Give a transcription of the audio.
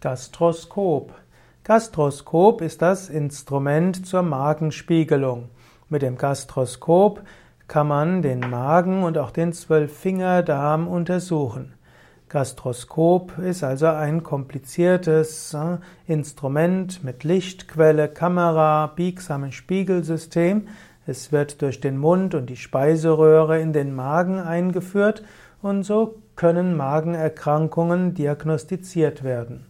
Gastroskop. Gastroskop ist das Instrument zur Magenspiegelung. Mit dem Gastroskop kann man den Magen und auch den Zwölffingerdarm untersuchen. Gastroskop ist also ein kompliziertes äh, Instrument mit Lichtquelle, Kamera, biegsamen Spiegelsystem. Es wird durch den Mund und die Speiseröhre in den Magen eingeführt und so können Magenerkrankungen diagnostiziert werden.